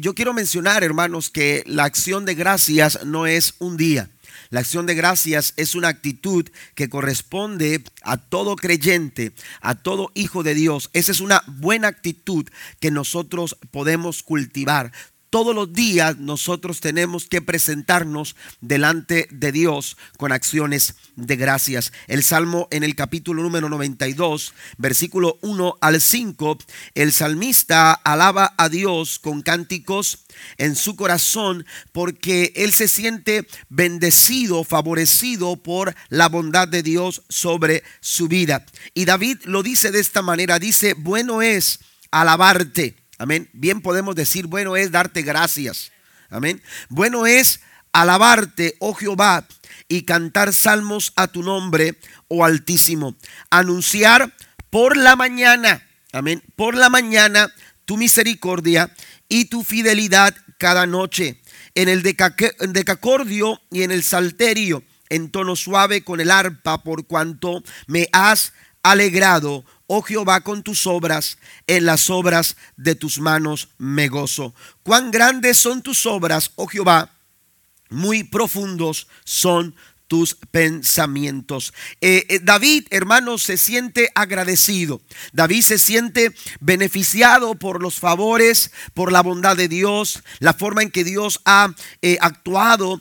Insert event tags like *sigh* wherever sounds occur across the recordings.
yo quiero mencionar, hermanos, que la acción de gracias no es un día. La acción de gracias es una actitud que corresponde a todo creyente, a todo hijo de Dios. Esa es una buena actitud que nosotros podemos cultivar todos los días nosotros tenemos que presentarnos delante de Dios con acciones de gracias. El Salmo en el capítulo número 92, versículo 1 al 5, el salmista alaba a Dios con cánticos en su corazón porque él se siente bendecido, favorecido por la bondad de Dios sobre su vida. Y David lo dice de esta manera, dice, bueno es alabarte Amén. Bien podemos decir, bueno es darte gracias. Amén. Bueno es alabarte, oh Jehová, y cantar salmos a tu nombre, oh Altísimo. Anunciar por la mañana, amén, por la mañana tu misericordia y tu fidelidad cada noche. En el decacordio y en el salterio, en tono suave con el arpa, por cuanto me has alegrado, oh Jehová, con tus obras, en las obras de tus manos me gozo. Cuán grandes son tus obras, oh Jehová, muy profundos son tus pensamientos. Eh, eh, David, hermano, se siente agradecido. David se siente beneficiado por los favores, por la bondad de Dios, la forma en que Dios ha eh, actuado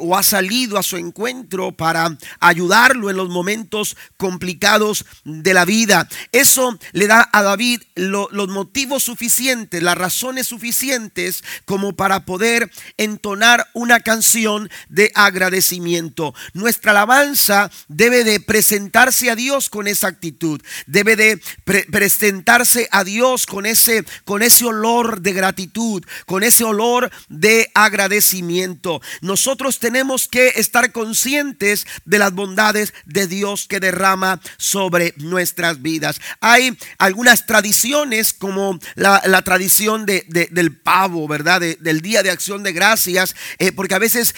o ha salido a su encuentro para ayudarlo en los momentos complicados de la vida. Eso le da a David los motivos suficientes, las razones suficientes como para poder entonar una canción de agradecimiento. Nuestra alabanza debe de presentarse a Dios con esa actitud, debe de presentarse a Dios con ese, con ese olor de gratitud, con ese olor de agradecimiento. Nosotros tenemos que estar conscientes de las bondades de Dios que derrama sobre nuestras vidas. Hay algunas tradiciones como la, tradición de, del pavo, ¿verdad? del Día de Acción de Gracias, eh, porque a veces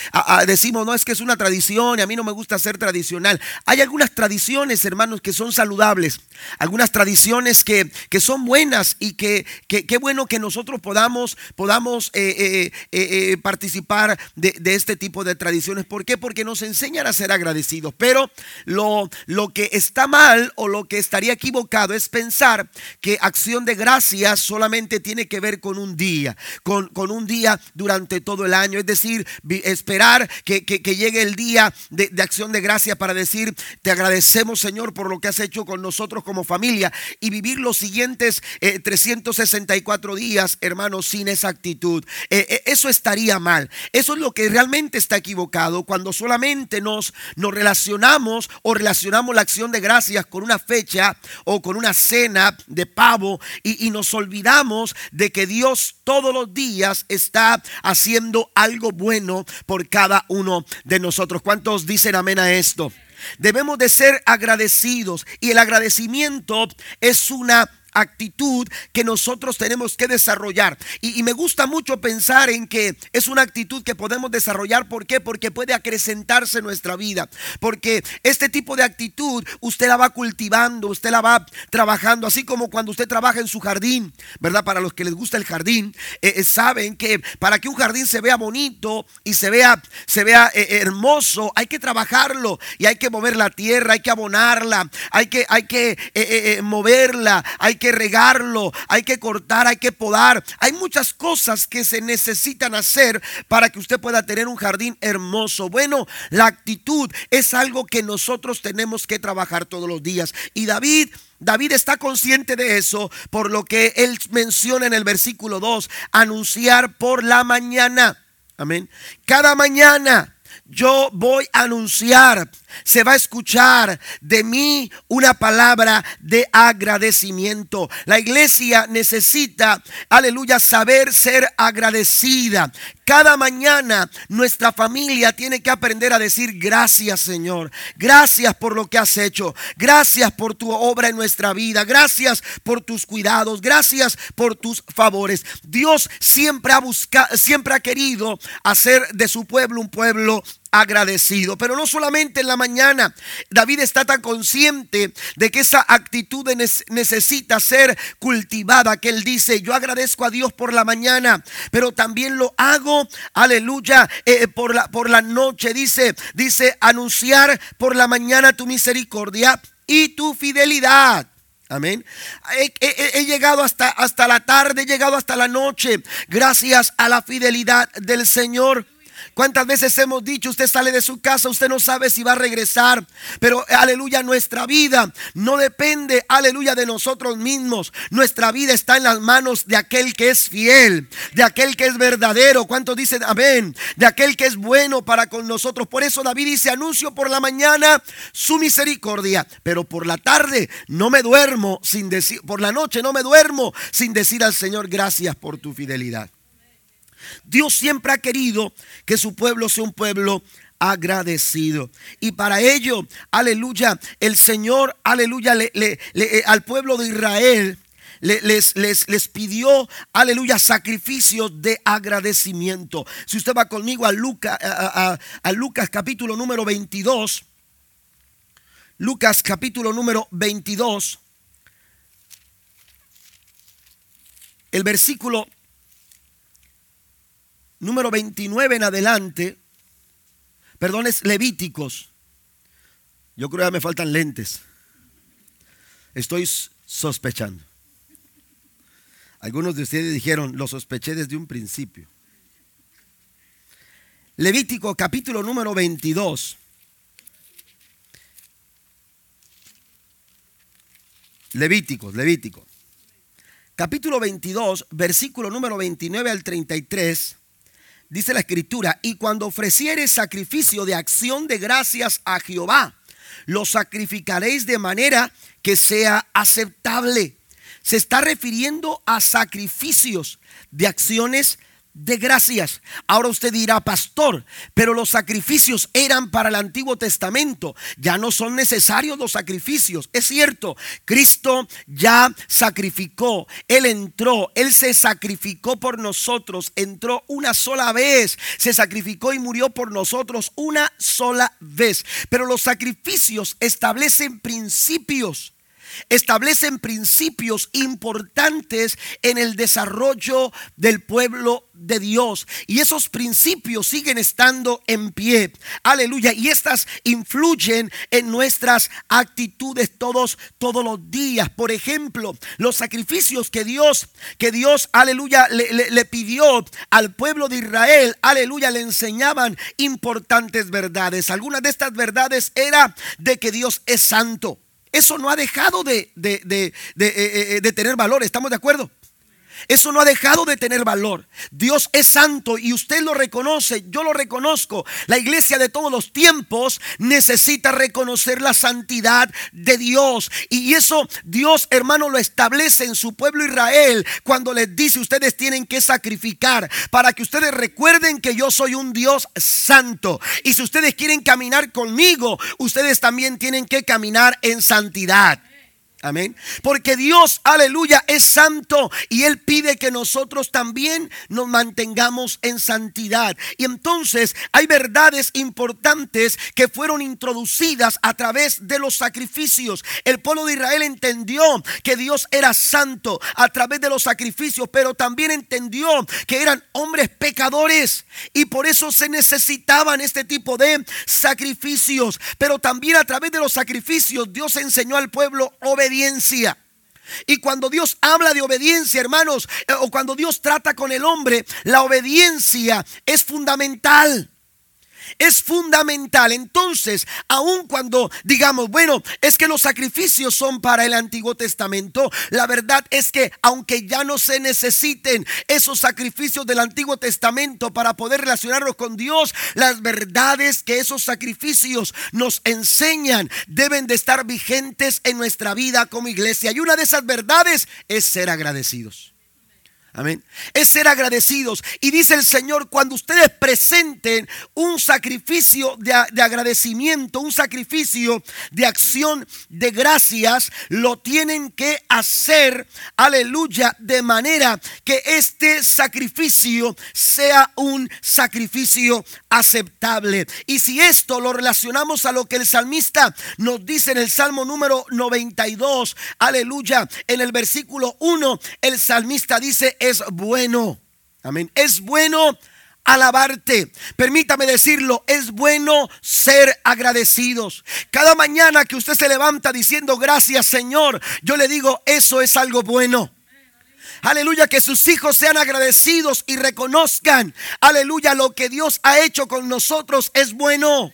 decimos, no, es que es una tradición a mí no me gusta ser tradicional. Hay algunas tradiciones, hermanos, que son saludables, algunas tradiciones que, que son buenas y que qué bueno que nosotros podamos, podamos eh, eh, eh, participar de, de, este tipo de tradiciones. ¿Por qué? Porque nos enseñan a ser agradecidos. Pero lo, lo que está mal o lo que estaría equivocado es pensar que acción de gracias solamente tiene que ver con un día, con, con un día durante todo el año. Es decir, esperar que, que, que llegue el día de, acción de gracia para decir, te agradecemos Señor por lo que has hecho con nosotros como familia y vivir los siguientes 364 eh, días, hermanos, sin esa actitud. Eh, eh, eso estaría mal. Eso es lo que realmente está equivocado cuando solamente nos, nos relacionamos o relacionamos la acción de gracias con una fecha o con una cena de pavo y nos olvidamos de que Dios todos los días está haciendo algo bueno por cada uno de nosotros. ¿Cuántos dicen amén a esto? Debemos de ser agradecidos y el agradecimiento es una actitud que nosotros tenemos que desarrollar. Y, me gusta mucho pensar en que es una actitud que podemos desarrollar. ¿Por qué? Porque puede acrecentarse nuestra vida. Porque este tipo de actitud usted la va cultivando, usted la va trabajando, así como cuando usted trabaja en su jardín, ¿verdad? Para los que les gusta el jardín, eh, eh, saben que para que un jardín se vea bonito y se vea, se vea eh, hermoso, hay que trabajarlo y hay que mover la tierra, hay que abonarla, hay que, hay que moverla, hay que regarlo, hay que cortar, hay que podar. Hay muchas cosas que se necesitan hacer para que usted pueda tener un jardín hermoso. Bueno, la actitud es algo que nosotros tenemos que trabajar todos los días. Y David David está consciente de eso, por lo que él menciona en el versículo 2, anunciar por la mañana. Amén. Cada mañana yo voy a anunciar se va a escuchar de mí una palabra de agradecimiento. La iglesia necesita, aleluya, saber ser agradecida. Cada mañana nuestra familia tiene que aprender a decir gracias Señor. Gracias por lo que has hecho. Gracias por tu obra en nuestra vida. Gracias por tus cuidados. Gracias por tus favores. Dios siempre ha buscado, siempre ha querido hacer de su pueblo un pueblo agradecido. Pero no solamente en la mañana. David está tan consciente de que esa actitud necesita ser cultivada, que él dice, yo agradezco a Dios por la mañana, pero también lo hago, aleluya, eh, por, la, por la noche. Dice, dice, anunciar por la mañana tu misericordia y tu fidelidad. Amén. He, llegado hasta, hasta la tarde, he llegado hasta la noche, gracias a la fidelidad del Señor. ¿Cuántas veces hemos dicho, usted sale de su casa, usted no sabe si va a regresar? Pero aleluya, nuestra vida no depende, aleluya, de nosotros mismos. Nuestra vida está en las manos de aquel que es fiel, de aquel que es verdadero. ¿Cuántos dicen amén? De aquel que es bueno para con nosotros. Por eso David dice, anuncio por la mañana su misericordia, pero por la tarde no me duermo sin decir, por la noche no me duermo sin decir al Señor gracias por tu fidelidad. Dios siempre ha querido que su pueblo sea un pueblo agradecido. Y para ello, aleluya, el Señor, aleluya, le, eh, al pueblo de Israel les, les, les, pidió, aleluya, sacrificios de agradecimiento. Si usted va conmigo a, Lucas, a Lucas capítulo número 22, Lucas capítulo número 22, el versículo número 29 en adelante, perdón, es Levíticos. Yo creo que me faltan lentes. Estoy sospechando. Algunos de ustedes dijeron, lo sospeché desde un principio. Levítico capítulo número 22. Levítico, Levítico. Capítulo 22, versículo número 29 al 33 dice la escritura, y cuando ofrecieres sacrificio de acción de gracias a Jehová, lo sacrificaréis de manera que sea aceptable. Se está refiriendo a sacrificios de acciones de gracias. Ahora usted dirá, pastor, pero los sacrificios eran para el Antiguo Testamento. Ya no son necesarios los sacrificios. Es cierto, Cristo ya sacrificó. Él entró, Él se sacrificó por nosotros. Entró una sola vez. Se sacrificó y murió por nosotros una sola vez. Pero los sacrificios establecen principios establecen principios importantes en el desarrollo del pueblo de Dios. Y esos principios siguen estando en pie. Aleluya. Y estas influyen en nuestras actitudes todos, todos los días. Por ejemplo, los sacrificios que Dios, que Dios, aleluya, le, pidió al pueblo de Israel, aleluya, le enseñaban importantes verdades. Algunas de estas verdades era de que Dios es santo. Eso no ha dejado de, de, de, eh, eh, tener valor, ¿estamos de acuerdo? Eso no ha dejado de tener valor. Dios es santo y usted lo reconoce, yo lo reconozco. La iglesia de todos los tiempos necesita reconocer la santidad de Dios. Y eso Dios, hermano, lo establece en su pueblo Israel cuando les dice ustedes tienen que sacrificar para que ustedes recuerden que yo soy un Dios santo. Y si ustedes quieren caminar conmigo, ustedes también tienen que caminar en santidad. Amén. Porque Dios, aleluya, es santo y Él pide que nosotros también nos mantengamos en santidad. Y entonces hay verdades importantes que fueron introducidas a través de los sacrificios. El pueblo de Israel entendió que Dios era santo a través de los sacrificios, pero también entendió que eran hombres pecadores y por eso se necesitaban este tipo de sacrificios. Pero también a través de los sacrificios Dios enseñó al pueblo obediencia obediencia. Y cuando Dios habla de obediencia, hermanos, eh, o cuando Dios trata con el hombre, la obediencia es fundamental es fundamental. Entonces, aun cuando digamos, bueno, es que los sacrificios son para el Antiguo Testamento, la verdad es que aunque ya no se necesiten esos sacrificios del Antiguo Testamento para poder relacionarnos con Dios, las verdades que esos sacrificios nos enseñan deben de estar vigentes en nuestra vida como iglesia. Y una de esas verdades es ser agradecidos. Amén. Es ser agradecidos. Y dice el Señor, cuando ustedes presenten un sacrificio de, de, agradecimiento, un sacrificio de acción de gracias, lo tienen que hacer, aleluya, de manera que este sacrificio sea un sacrificio aceptable. Y si esto lo relacionamos a lo que el salmista nos dice en el Salmo número 92, aleluya, en el versículo 1, el salmista dice, es bueno. Amén. Es bueno alabarte. Permítame decirlo, es bueno ser agradecidos. Cada mañana que usted se levanta diciendo gracias Señor, yo le digo, eso es algo bueno. Aleluya, que sus hijos sean agradecidos y reconozcan, aleluya, lo que Dios ha hecho con nosotros es bueno.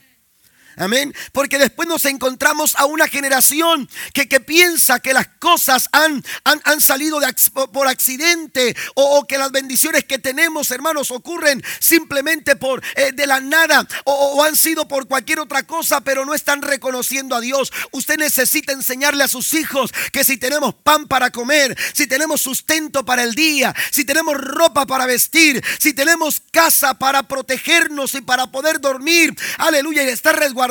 Amén. Porque después nos encontramos a una generación que, que piensa que las cosas han, han, salido de, por accidente o, que las bendiciones que tenemos, hermanos, ocurren simplemente por eh, de la nada o, o, han sido por cualquier otra cosa, pero no están reconociendo a Dios. Usted necesita enseñarle a sus hijos que si tenemos pan para comer, si tenemos sustento para el día, si tenemos ropa para vestir, si tenemos casa para protegernos y para poder dormir, aleluya, y estar resguardados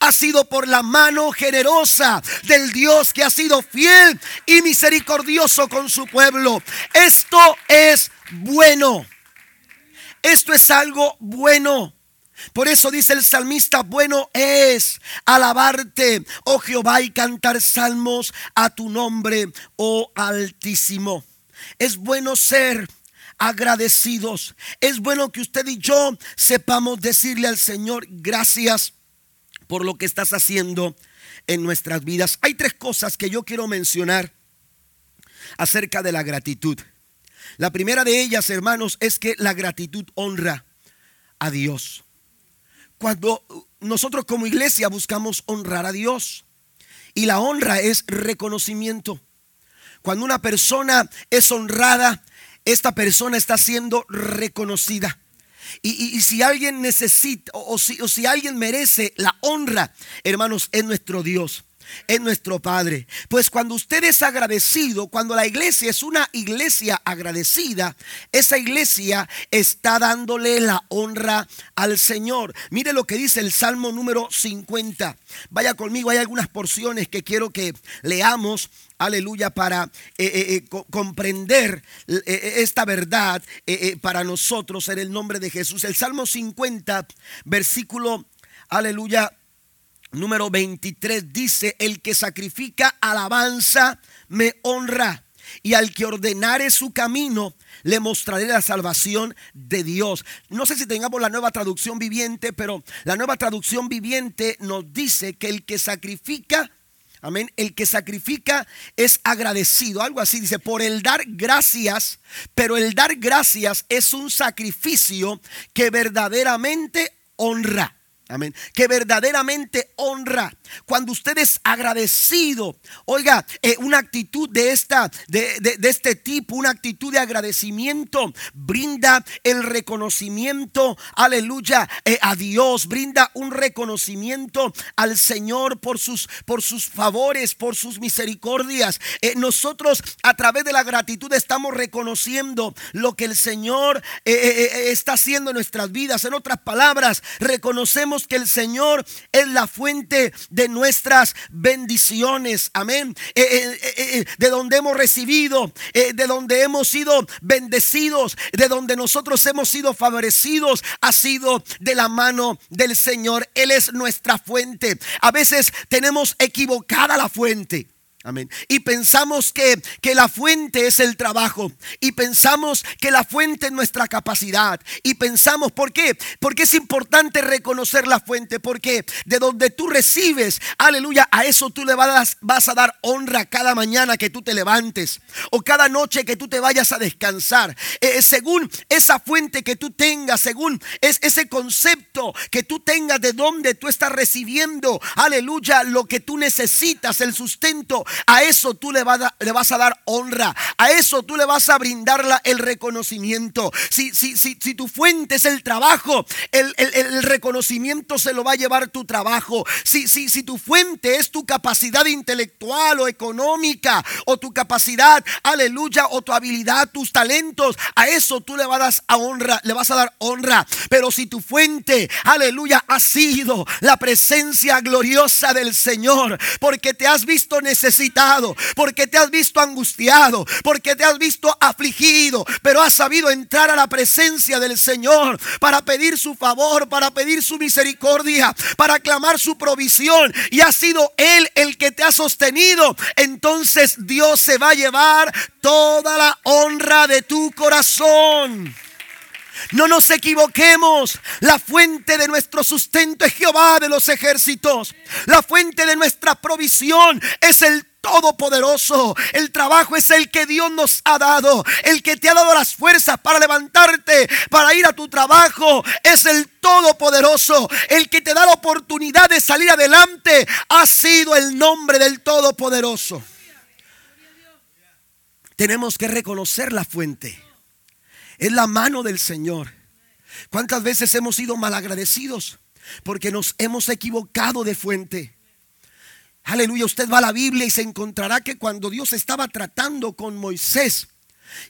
ha sido por la mano generosa del Dios que ha sido fiel y misericordioso con su pueblo. Esto es bueno. Esto es algo bueno. Por eso dice el salmista, bueno es alabarte, oh Jehová, y cantar salmos a tu nombre, oh Altísimo. Es bueno ser agradecidos. Es bueno que usted y yo sepamos decirle al Señor gracias por lo que estás haciendo en nuestras vidas. Hay tres cosas que yo quiero mencionar acerca de la gratitud. La primera de ellas, hermanos, es que la gratitud honra a Dios. Cuando nosotros como iglesia buscamos honrar a Dios y la honra es reconocimiento. Cuando una persona es honrada, esta persona está siendo reconocida. Y, si alguien necesita o si, o si alguien merece la honra, hermanos, es nuestro Dios es nuestro Padre. Pues cuando usted es agradecido, cuando la iglesia es una iglesia agradecida, esa iglesia está dándole la honra al Señor. Mire lo que dice el Salmo número 50. Vaya conmigo, hay algunas porciones que quiero que leamos aleluya, para eh, eh, eh, comprender esta verdad para nosotros en el nombre de Jesús. El Salmo 50, versículo, aleluya, número 23 dice, el que sacrifica alabanza me honra. Y al que ordenare su camino, le mostraré la salvación de Dios. No sé si tengamos la nueva traducción viviente, pero la nueva traducción viviente nos dice que el que sacrifica Amén. El que sacrifica es agradecido. Algo así dice, por el dar gracias. Pero el dar gracias es un sacrificio que verdaderamente honra. Amén. Que verdaderamente honra. Cuando usted es agradecido, oiga, eh, una actitud de, esta, de, de, este tipo, una actitud de agradecimiento, brinda el reconocimiento, aleluya, eh, a Dios, brinda un reconocimiento al Señor por sus, por sus favores, por sus misericordias. Eh, nosotros a través de la gratitud estamos reconociendo lo que el Señor está haciendo en nuestras vidas. En otras palabras, reconocemos que el Señor es la fuente de nuestras bendiciones. Amén. Eh, eh, eh, de donde hemos recibido, de donde hemos sido bendecidos, de donde nosotros hemos sido favorecidos, ha sido de la mano del Señor. Él es nuestra fuente. A veces tenemos equivocada la fuente. Amén. Y pensamos que, que, la fuente es el trabajo. Y pensamos que la fuente es nuestra capacidad. Y pensamos, ¿por qué? Porque es importante reconocer la fuente. Porque de donde tú recibes, aleluya, a eso tú le vas, vas a dar honra cada mañana que tú te levantes. O cada noche que tú te vayas a descansar. Eh, eh, según esa fuente que tú tengas, según es, ese concepto que tú tengas de donde tú estás recibiendo, aleluya, lo que tú necesitas, el sustento a eso tú le, le vas a dar honra, a eso tú le vas a brindar el reconocimiento. Si, si, si, si, tu fuente es el trabajo, el, el, reconocimiento se lo va a llevar tu trabajo. Si, si, si tu fuente es tu capacidad intelectual o económica o tu capacidad, aleluya, o tu habilidad, tus talentos, a eso tú le vas a dar honra, le vas a dar honra. Pero si tu fuente, aleluya, ha sido la presencia gloriosa del Señor, porque te has visto necesitado, porque te has visto angustiado, porque te has visto afligido, pero has sabido entrar a la presencia del Señor para pedir su favor, para pedir su misericordia, para clamar su provisión y ha sido Él el que te ha sostenido, entonces Dios se va a llevar toda la honra de tu corazón. No nos equivoquemos. La fuente de nuestro sustento es Jehová de los ejércitos. La fuente de nuestra provisión es el Todopoderoso. El trabajo es el que Dios nos ha dado. El que te ha dado las fuerzas para levantarte, para ir a tu trabajo. Es el Todopoderoso. El que te da la oportunidad de salir adelante. Ha sido el nombre del Todopoderoso. Tenemos que reconocer la fuente. Es la mano del Señor. ¿Cuántas veces hemos sido malagradecidos? Porque nos hemos equivocado de fuente. Aleluya, usted va a la Biblia y se encontrará que cuando Dios estaba tratando con Moisés,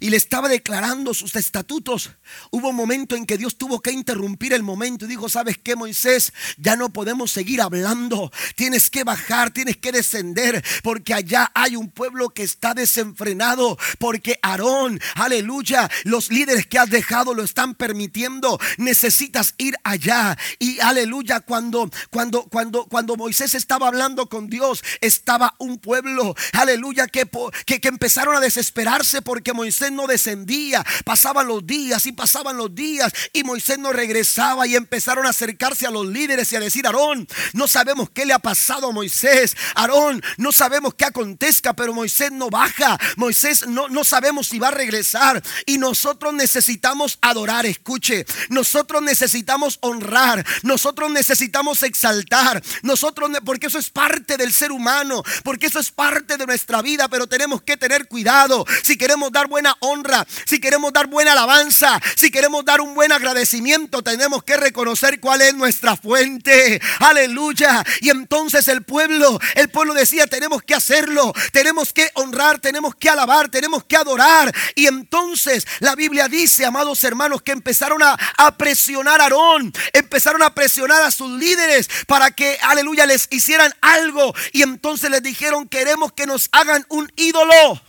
y le estaba declarando sus estatutos. Hubo un momento en que Dios tuvo que interrumpir el momento y dijo, ¿sabes qué, Moisés? Ya no podemos seguir hablando. Tienes que bajar, tienes que descender, porque allá hay un pueblo que está desenfrenado, porque Aarón, aleluya, los líderes que has dejado lo están permitiendo. Necesitas ir allá. Y aleluya, cuando, cuando, cuando, cuando Moisés estaba hablando con Dios, estaba un pueblo, aleluya, que, que, que empezaron a desesperarse porque Moisés Moisés no descendía. Pasaban los días y pasaban los días y Moisés no regresaba y empezaron a acercarse a los líderes y a decir, Aarón, no sabemos qué le ha pasado a Moisés. Aarón, no sabemos qué acontezca, pero Moisés no baja. Moisés no, no sabemos si va a regresar. Y nosotros necesitamos adorar, escuche. Nosotros necesitamos honrar. Nosotros necesitamos exaltar. Nosotros, porque eso es parte del ser humano. Porque eso es parte de nuestra vida. Pero tenemos que tener cuidado. Si queremos dar buena honra, si queremos dar buena alabanza, si queremos dar un buen agradecimiento, tenemos que reconocer cuál es nuestra fuente. Aleluya. Y entonces el pueblo, el pueblo decía, tenemos que hacerlo, tenemos que honrar, tenemos que alabar, tenemos que adorar. Y entonces la Biblia dice, amados hermanos, que empezaron a, a presionar a Aarón, empezaron a presionar a sus líderes para que, aleluya, les hicieran algo. Y entonces les dijeron, queremos que nos hagan un ídolo.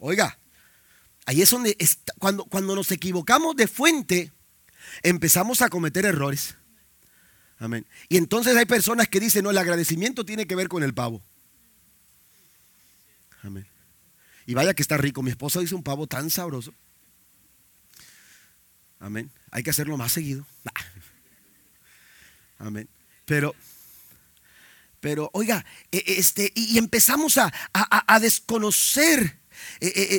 Oiga, Ahí es donde cuando, cuando nos equivocamos de fuente, empezamos a cometer errores. Amén. Y entonces hay personas que dicen, no, el agradecimiento tiene que ver con el pavo. Amén. Y vaya que está rico. Mi esposa dice un pavo tan sabroso. Amén. Hay que hacerlo más seguido. *laughs* Amén. Pero, pero, oiga, e, este, y empezamos a, a desconocer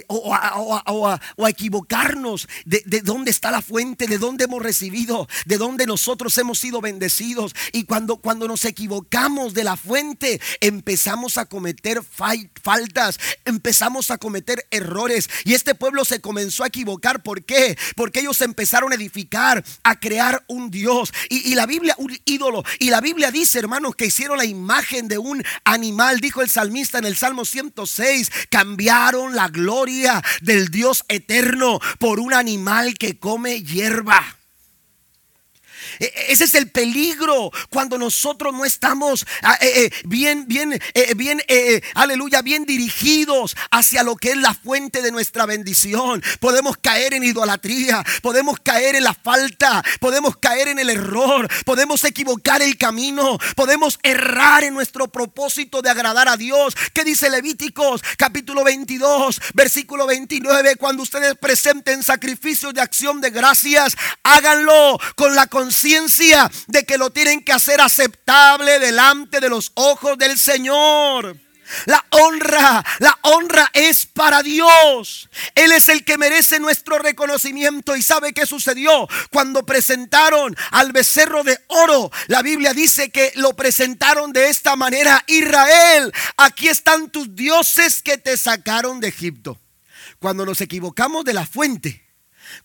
o, a, equivocarnos de, dónde está la fuente, de dónde hemos recibido, de dónde nosotros hemos sido bendecidos. Y cuando, cuando nos equivocamos de la fuente, empezamos a cometer faltas, empezamos a cometer errores. Y este pueblo se comenzó a equivocar. ¿Por qué? Porque ellos empezaron a edificar, a crear un Dios. Y, y la Biblia, un ídolo. Y la Biblia dice, hermanos, que hicieron la imagen de un animal. Dijo el salmista en el Salmo 106, cambiaron la gloria del Dios eterno por un animal que come hierba. E, e, ese es el peligro cuando nosotros no estamos ah, eh, eh, bien, bien, eh, bien, aleluya, bien dirigidos hacia lo que es la fuente de nuestra bendición. Podemos caer en idolatría, podemos caer en la falta, podemos caer en el error, podemos equivocar el camino, podemos errar en nuestro propósito de agradar a Dios. ¿Qué dice Levíticos capítulo 22, versículo 29? Cuando ustedes presenten sacrificios de acción de gracias, háganlo con la conciencia de que lo tienen que hacer aceptable delante de los ojos del Señor. La honra, la honra es para Dios. Él es el que merece nuestro reconocimiento. ¿Y sabe qué sucedió? Cuando presentaron al becerro de oro, la Biblia dice que lo presentaron de esta manera. Israel, aquí están tus dioses que te sacaron de Egipto. Cuando nos equivocamos de la fuente,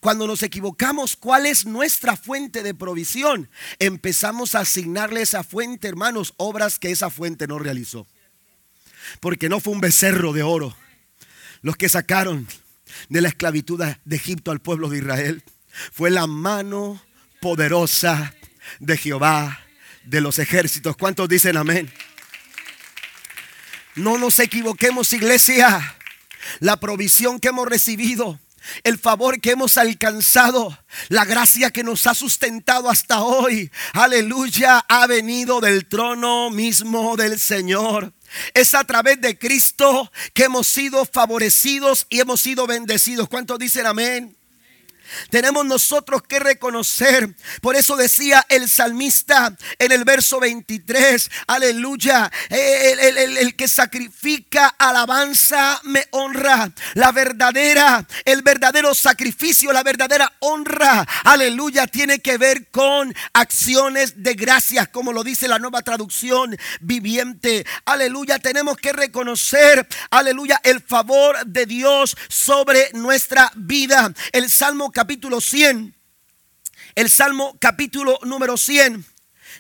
cuando nos equivocamos, ¿cuál es nuestra fuente de provisión? Empezamos a asignarle a esa fuente, hermanos, obras que esa fuente no realizó. Porque no fue un becerro de oro los que sacaron de la esclavitud de Egipto al pueblo de Israel. Fue la mano poderosa de Jehová de los ejércitos. ¿Cuántos dicen amén? No nos equivoquemos, iglesia. La provisión que hemos recibido el favor que hemos alcanzado, la gracia que nos ha sustentado hasta hoy, aleluya, ha venido del trono mismo del Señor. Es a través de Cristo que hemos sido favorecidos y hemos sido bendecidos. ¿Cuántos dicen amén? Tenemos nosotros que reconocer. Por eso decía el salmista en el verso 23, aleluya, el, que sacrifica alabanza me honra. La verdadera, el verdadero sacrificio, la verdadera honra, aleluya, tiene que ver con acciones de gracias, como lo dice la nueva traducción viviente. Aleluya, tenemos que reconocer, aleluya, el favor de Dios sobre nuestra vida. El Salmo capítulo 100, el Salmo capítulo número 100,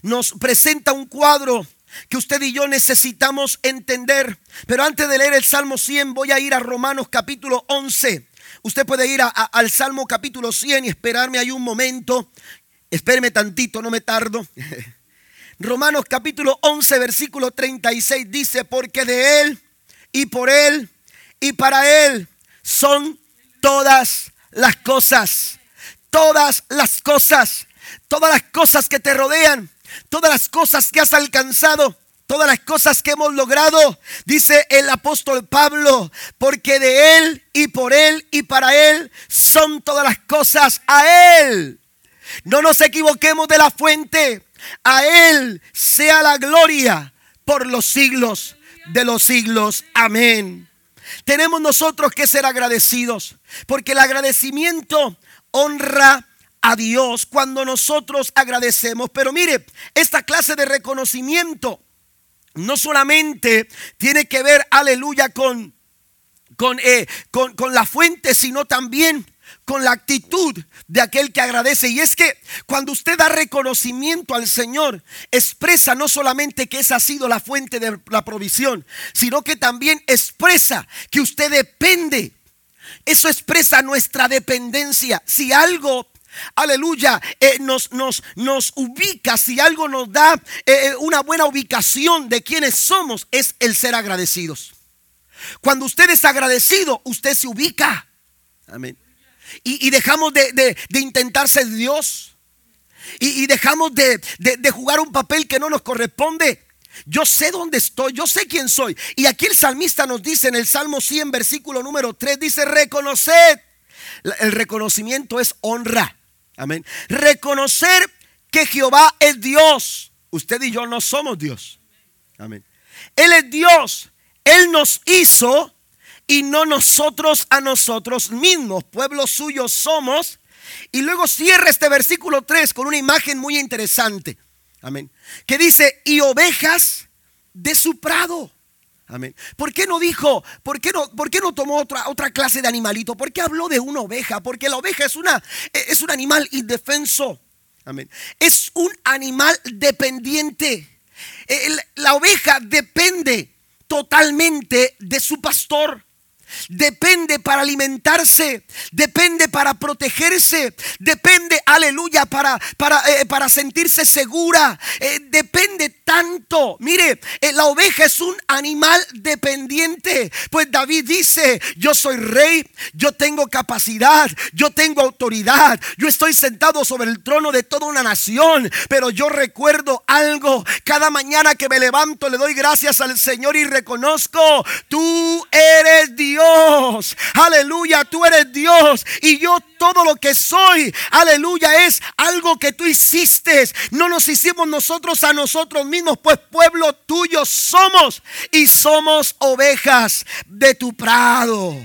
nos presenta un cuadro que usted y yo necesitamos entender. Pero antes de leer el Salmo 100, voy a ir a Romanos capítulo 11. Usted puede ir al Salmo capítulo 100 y esperarme ahí un momento. Espéreme tantito, no me tardo. *laughs* Romanos capítulo 11, versículo 36 dice, porque de Él y por Él y para Él son todas las cosas, todas las cosas, todas las cosas que te rodean, todas las cosas que has alcanzado, todas las cosas que hemos logrado, dice el apóstol Pablo, porque de Él y por Él y para Él son todas las cosas a Él. No nos equivoquemos de la fuente, a Él sea la gloria por los siglos de los siglos. Amén. Tenemos nosotros que ser agradecidos, porque el agradecimiento honra a Dios cuando nosotros agradecemos. Pero mire, esta clase de reconocimiento no solamente tiene que ver, aleluya, con, con, eh, con, con la fuente, sino también con la actitud de aquel que agradece. Y es que cuando usted da reconocimiento al Señor, expresa no solamente que esa ha sido la fuente de la provisión, sino que también expresa que usted depende. Eso expresa nuestra dependencia. Si algo Aleluya, eh, nos, nos, nos, ubica, si algo nos da eh, eh, una buena ubicación de quienes somos, es el ser agradecidos. Cuando usted es agradecido, usted se ubica. Amén y, dejamos de, intentar ser Dios. Y, dejamos de, jugar un papel que no nos corresponde. Yo sé dónde estoy, yo sé quién soy. Y aquí el salmista nos dice en el Salmo 100, versículo número 3, dice, reconoced. El reconocimiento es honra. Amén. Reconocer que Jehová es Dios. Usted y yo no somos Dios. Amén. Él es Dios. Él nos hizo y no nosotros a nosotros mismos. Pueblo suyo somos. Y luego cierra este versículo 3 con una imagen muy interesante. Amén. Que dice, y ovejas de su prado. Amén. ¿Por qué no dijo, por qué no, por qué no tomó otra, otra clase de animalito? ¿Por qué habló de una oveja? Porque la oveja es, una, es un animal indefenso. Amén. Es un animal dependiente. La oveja depende totalmente de su pastor depende para alimentarse, depende para protegerse, depende, aleluya, para, para, eh, para sentirse segura, eh, depende tanto. Mire, eh, la oveja es un animal dependiente, pues David dice, yo soy rey, yo tengo capacidad, yo tengo autoridad, yo estoy sentado sobre el trono de toda una nación, pero yo recuerdo algo, cada mañana que me levanto le doy gracias al Señor y reconozco, tú eres Dios Aleluya, tú eres Dios. Y yo todo lo que soy, aleluya, es algo que tú hiciste. No nos hicimos nosotros a nosotros mismos, pues pueblo tuyo somos. Y somos ovejas de tu prado.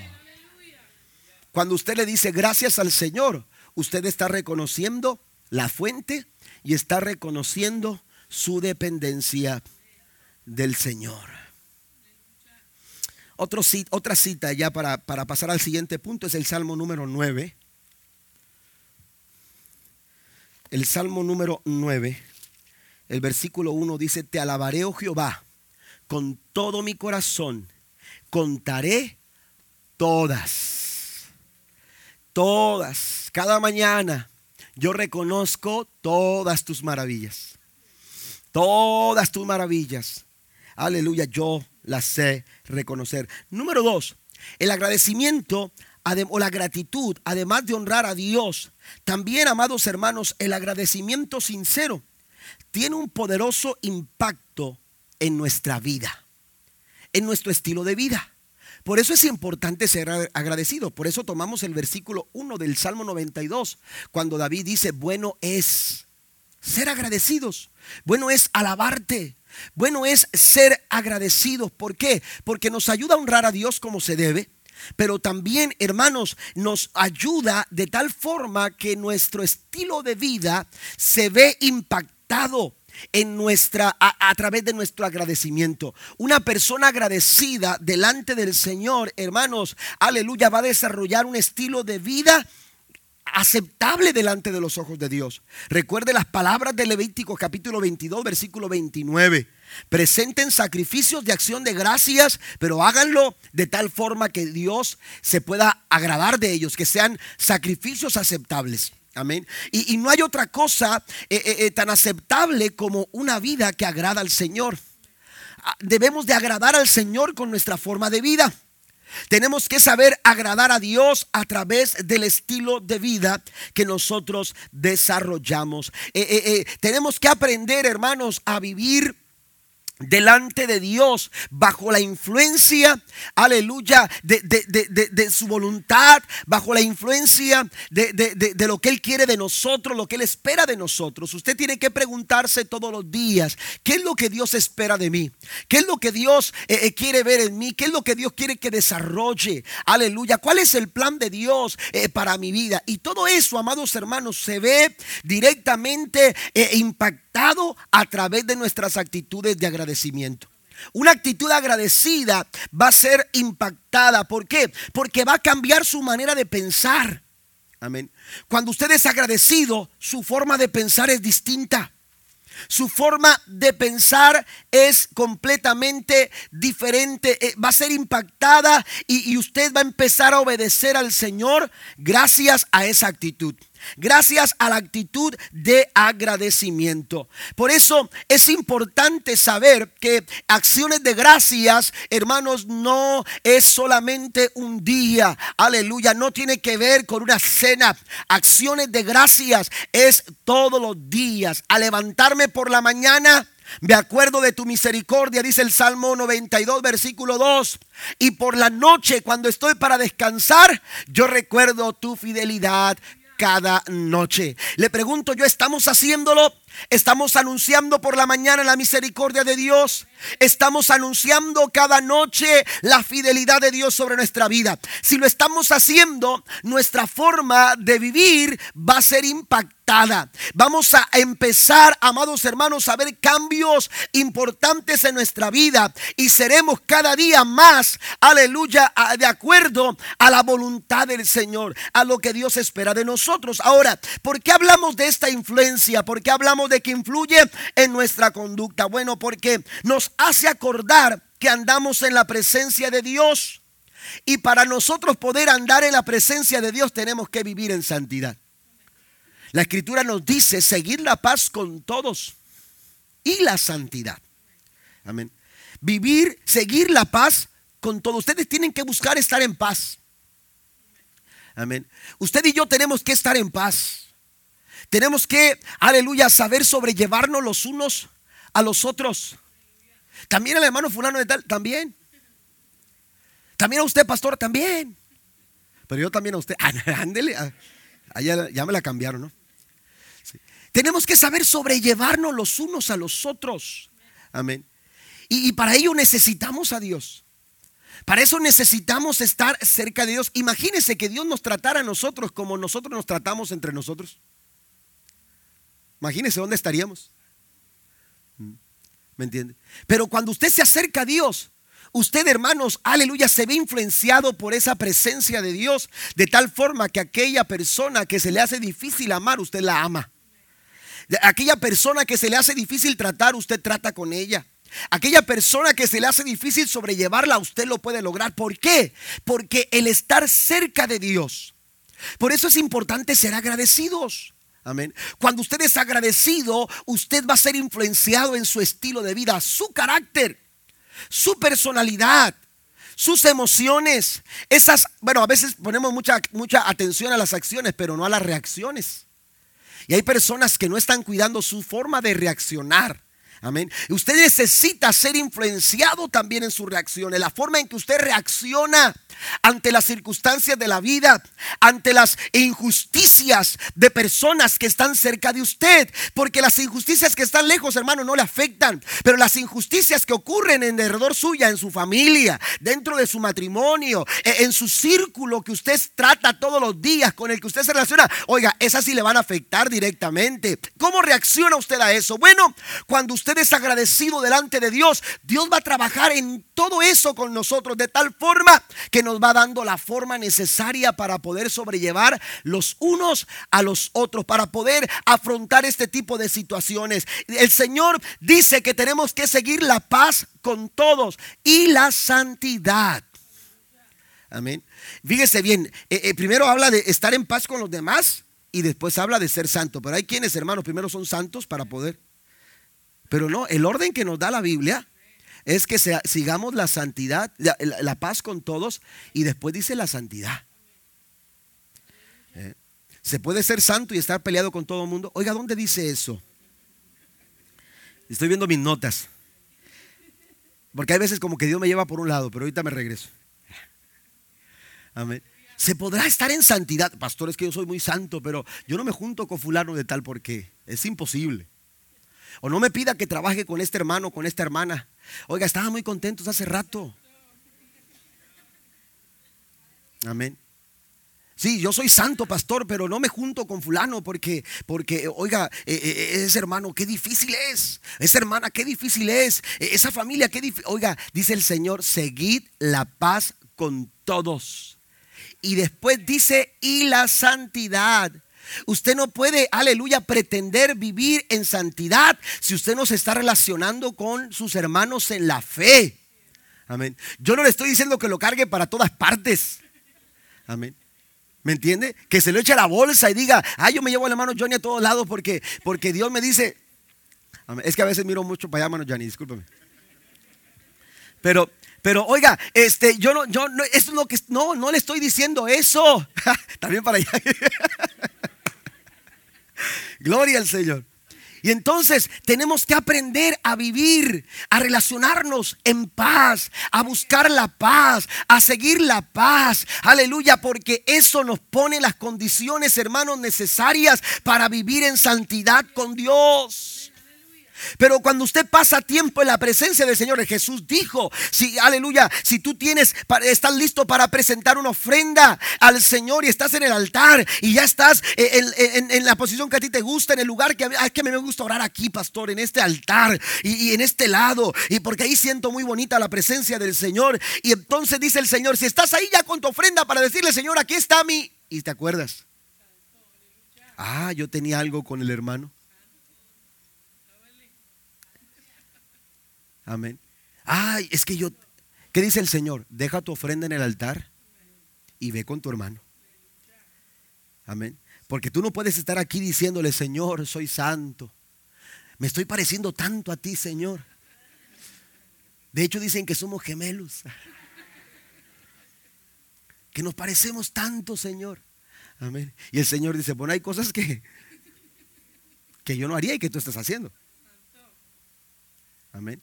Cuando usted le dice gracias al Señor, usted está reconociendo la fuente y está reconociendo su dependencia del Señor. Otra cita ya para, para pasar al siguiente punto es el Salmo número 9. El Salmo número 9, el versículo 1 dice, te alabaré, oh Jehová, con todo mi corazón, contaré todas, todas, cada mañana yo reconozco todas tus maravillas. Todas tus maravillas. Aleluya, yo las sé reconocer. Número dos, el agradecimiento o la gratitud, además de honrar a Dios, también, amados hermanos, el agradecimiento sincero tiene un poderoso impacto en nuestra vida, en nuestro estilo de vida. Por eso es importante ser agradecido. Por eso tomamos el versículo 1 del Salmo 92, cuando David dice, bueno es ser agradecidos, bueno es alabarte, bueno es ser agradecidos. ¿Por qué? Porque nos ayuda a honrar a Dios como se debe. Pero también, hermanos, nos ayuda de tal forma que nuestro estilo de vida se ve impactado en nuestra a, a, través de nuestro agradecimiento. Una persona agradecida delante del Señor, hermanos, aleluya, va a desarrollar un estilo de vida aceptable delante de los ojos de Dios. Recuerde las palabras de Levítico capítulo 22, versículo 29. Presenten sacrificios de acción de gracias, pero háganlo de tal forma que Dios se pueda agradar de ellos, que sean sacrificios aceptables. Amén. Y, no hay otra cosa eh, eh, eh, tan aceptable como una vida que agrada al Señor. Ah, debemos de agradar al Señor con nuestra forma de vida. Tenemos que saber agradar a Dios a través del estilo de vida que nosotros desarrollamos. tenemos que aprender, hermanos, a vivir delante de Dios bajo la influencia, aleluya, de, su voluntad, bajo la influencia de, lo que Él quiere de nosotros, lo que Él espera de nosotros. Usted tiene que preguntarse todos los días, ¿qué es lo que Dios espera de mí? ¿Qué es lo que Dios eh, eh, quiere ver en mí? ¿Qué es lo que Dios quiere que desarrolle? Aleluya, ¿cuál es el plan de Dios eh, para mi vida? Y todo eso, amados hermanos, se ve directamente impactado a través de nuestras actitudes de agradecimiento. Una actitud agradecida va a ser impactada. ¿Por qué? Porque va a cambiar su manera de pensar. Amén. Cuando usted es agradecido, su forma de pensar es distinta. Su forma de pensar es completamente diferente. Eh, va a ser impactada y usted va a empezar a obedecer al Señor gracias a esa actitud gracias a la actitud de agradecimiento. Por eso es importante saber que acciones de gracias, hermanos, no es solamente un día, aleluya, no tiene que ver con una cena. Acciones de gracias es todos los días. A levantarme por la mañana, me acuerdo de tu misericordia, dice el Salmo 92, versículo 2. Y por la noche, cuando estoy para descansar, yo recuerdo tu fidelidad cada noche. Le pregunto yo, ¿estamos haciéndolo? Estamos anunciando por la mañana la misericordia de Dios. Estamos anunciando cada noche la fidelidad de Dios sobre nuestra vida. Si lo estamos haciendo, nuestra forma de vivir va a ser impactada. Vamos a empezar, amados hermanos, a ver cambios importantes en nuestra vida y seremos cada día más, aleluya, de acuerdo a la voluntad del Señor, a lo que Dios espera de nosotros. Ahora, ¿por qué hablamos de esta influencia? ¿Por qué de que influye en nuestra conducta? Bueno, porque nos hace acordar que andamos en la presencia de Dios. Y para nosotros poder andar en la presencia de Dios tenemos que vivir en santidad. La escritura nos dice seguir la paz con todos y la santidad. Amén. Vivir, seguir la paz con todos. Ustedes tienen que buscar estar en paz. Amén. Usted y yo tenemos que estar en paz. Tenemos que, aleluya, saber sobrellevarnos los unos a los otros. También el hermano fulano de tal, también. También a usted, pastor, también. Pero yo también a usted. *laughs* Ándele. Ah, ya, me la cambiaron, ¿no? Tenemos que saber sobrellevarnos los unos a los otros. Amén. y para ello necesitamos a Dios. Para eso necesitamos estar cerca de Dios. Imagínense que Dios nos tratara a nosotros como nosotros nos tratamos entre nosotros. Imagínense dónde estaríamos. ¿Mm? ¿Me entiende? Pero cuando usted se acerca a Dios, usted, hermanos, aleluya, se ve influenciado por esa presencia de Dios de tal forma que aquella persona que se le hace difícil amar, usted la ama. Aquella persona que se le hace difícil tratar, usted trata con ella. Aquella persona que se le hace difícil sobrellevarla, usted lo puede lograr. ¿Por qué? Porque el estar cerca de Dios. Por eso es importante ser agradecidos. Amén. Cuando usted es agradecido, usted va a ser influenciado en su estilo de vida, su carácter, su personalidad, sus emociones. Esas, bueno, a veces ponemos mucha, mucha atención a las acciones, pero no a las reacciones. Y hay personas que no están cuidando su forma de reaccionar. Amén. Usted necesita ser influenciado también en su reacción, en la forma en que usted reacciona ante las circunstancias de la vida, ante las injusticias de personas que están cerca de usted. Porque las injusticias que están lejos, hermano, no le afectan. Pero las injusticias que ocurren en derredor suya, en su familia, dentro de su matrimonio, e, en su círculo que usted trata todos los días, con el que usted se relaciona, oiga, esas sí le van a afectar directamente. ¿Cómo reacciona usted a eso? Bueno, cuando usted es agradecido delante de Dios, Dios va a trabajar en todo eso con nosotros de tal forma que nos va dando la forma necesaria para poder sobrellevar los unos a los otros, para poder afrontar este tipo de situaciones. El Señor dice que tenemos que seguir la paz con todos y la santidad. Amén. Fíjese bien, eh, eh, primero habla de estar en paz con los demás y después habla de ser santo. Pero hay quienes, hermanos, primero son santos para poder. Pero no, el orden que nos da la Biblia es que sigamos la santidad, la, paz con todos y después dice la santidad. ¿Eh? ¿Se puede ser santo y estar peleado con todo el mundo? Oiga, ¿dónde dice eso? Estoy viendo mis notas. Porque hay veces como que Dios me lleva por un lado, pero ahorita me regreso. Amén. Se podrá estar en santidad. Pastor, es que yo soy muy santo, pero yo no me junto con fulano de tal porque es imposible. O no me pida que trabaje con este hermano, con esta hermana. Oiga, estaban muy contentos hace rato. Amén. Sí, yo soy santo pastor, pero no me junto con fulano porque, porque oiga, eh, eh, ese hermano, qué difícil es. Esa hermana, qué difícil es. E, esa familia, qué difícil. Oiga, dice el Señor, seguid la paz con todos. Y después dice, y la santidad. Usted no puede, aleluya, pretender vivir en santidad si usted no se está relacionando con sus hermanos en la fe. Amén. Yo no le estoy diciendo que lo cargue para todas partes. Amén. ¿Me entiende? Que se lo eche a la bolsa y diga, ah, yo me llevo la hermano Johnny a todos lados porque, porque Dios me dice. Es que a veces miro mucho para allá, hermano Johnny, discúlpeme. Pero, pero oiga, este, yo no, yo no, eso es lo que, no, no le estoy diciendo eso. *laughs* También para allá. *laughs* Gloria al Señor. Y entonces tenemos que aprender a vivir, a relacionarnos en paz, a buscar la paz, a seguir la paz. Aleluya, porque eso nos pone las condiciones, hermanos, necesarias para vivir en santidad con Dios. Pero cuando usted pasa tiempo en la presencia del Señor, Jesús dijo, si aleluya, si tú tienes, estás listo para presentar una ofrenda al Señor y estás en el altar y ya estás en, la posición que a ti te gusta, en el lugar que, a, que me gusta orar aquí, pastor, en este altar y, y en este lado, y porque ahí siento muy bonita la presencia del Señor. Y entonces dice el Señor, si estás ahí ya con tu ofrenda para decirle, Señor, aquí está mi... Y te acuerdas. Ah, yo tenía algo con el hermano. Amén. Ay, es que yo, ¿qué dice el Señor? Deja tu ofrenda en el altar y ve con tu hermano. Amén. Porque tú no puedes estar aquí diciéndole, Señor, soy santo. Me estoy pareciendo tanto a ti, Señor. De hecho, dicen que somos gemelos. *laughs* Que nos parecemos tanto, Señor. Amén. Y el Señor dice, bueno, hay cosas que, que yo no haría y que tú estás haciendo. Amén.